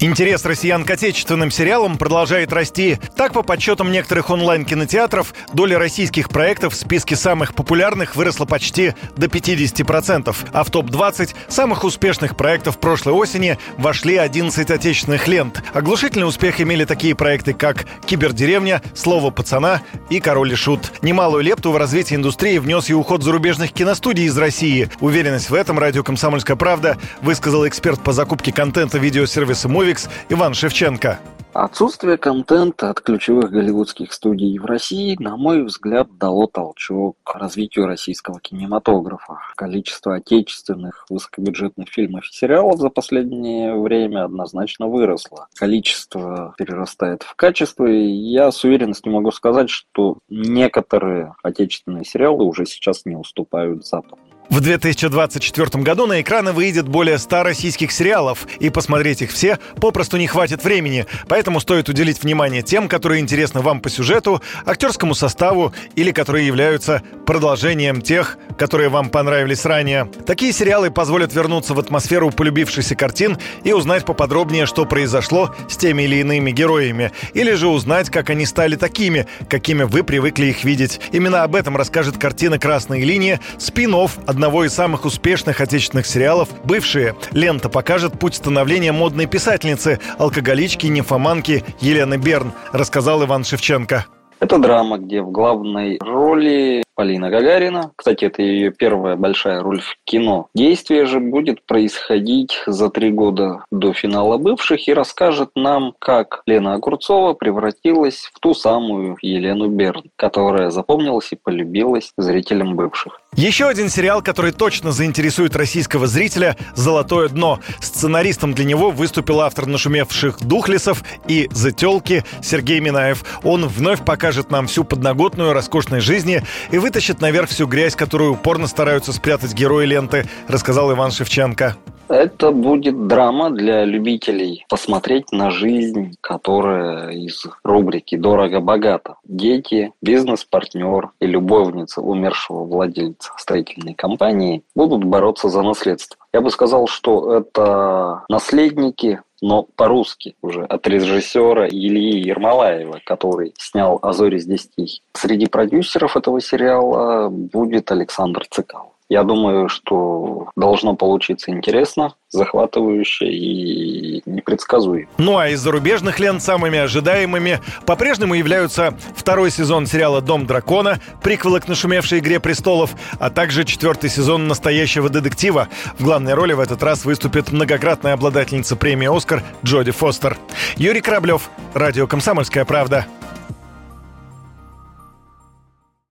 Интерес россиян к отечественным сериалам продолжает расти. Так, по подсчетам некоторых онлайн-кинотеатров, доля российских проектов в списке самых популярных выросла почти до 50%, а в топ-20 самых успешных проектов прошлой осени вошли 11 отечественных лент. Оглушительный успех имели такие проекты, как «Кибердеревня», «Слово пацана» и «Король и шут». Немалую лепту в развитие индустрии внес и уход зарубежных киностудий из России. Уверенность в этом радио «Комсомольская правда» высказал эксперт по закупке контента видеосервиса «Мови» Netflix Иван Шевченко. Отсутствие контента от ключевых голливудских студий в России, на мой взгляд, дало толчок к развитию российского кинематографа. Количество отечественных высокобюджетных фильмов и сериалов за последнее время однозначно выросло. Количество перерастает в качество, и я с уверенностью могу сказать, что некоторые отечественные сериалы уже сейчас не уступают западным. В 2024 году на экраны выйдет более 100 российских сериалов, и посмотреть их все попросту не хватит времени, поэтому стоит уделить внимание тем, которые интересны вам по сюжету, актерскому составу или которые являются продолжением тех, которые вам понравились ранее. Такие сериалы позволят вернуться в атмосферу полюбившихся картин и узнать поподробнее, что произошло с теми или иными героями, или же узнать, как они стали такими, какими вы привыкли их видеть. Именно об этом расскажет картина «Красные линии», спин одного из самых успешных отечественных сериалов «Бывшие». Лента покажет путь становления модной писательницы, алкоголички, нимфоманки Елены Берн, рассказал Иван Шевченко. Это драма, где в главной роли Полина Гагарина. Кстати, это ее первая большая роль в кино. Действие же будет происходить за три года до финала «Бывших» и расскажет нам, как Лена Огурцова превратилась в ту самую Елену Берн, которая запомнилась и полюбилась зрителям «Бывших». Еще один сериал, который точно заинтересует российского зрителя «Золотое дно». Сценаристом для него выступил автор нашумевших «Духлесов» и «Зателки» Сергей Минаев. Он вновь покажет нам всю подноготную роскошной жизни и вытащит наверх всю грязь, которую упорно стараются спрятать герои ленты, рассказал Иван Шевченко. Это будет драма для любителей посмотреть на жизнь, которая из рубрики «Дорого-богато». Дети, бизнес-партнер и любовница умершего владельца строительной компании будут бороться за наследство. Я бы сказал, что это наследники но по-русски уже от режиссера Ильи Ермолаева, который снял «А зори здесь тихий». Среди продюсеров этого сериала будет Александр Цикал. Я думаю, что должно получиться интересно, захватывающе и непредсказуемо. Ну а из зарубежных лент самыми ожидаемыми по-прежнему являются второй сезон сериала «Дом дракона», приквелы к нашумевшей «Игре престолов», а также четвертый сезон «Настоящего детектива». В главной роли в этот раз выступит многократная обладательница премии «Оскар» Джоди Фостер. Юрий Кораблев, Радио «Комсомольская правда».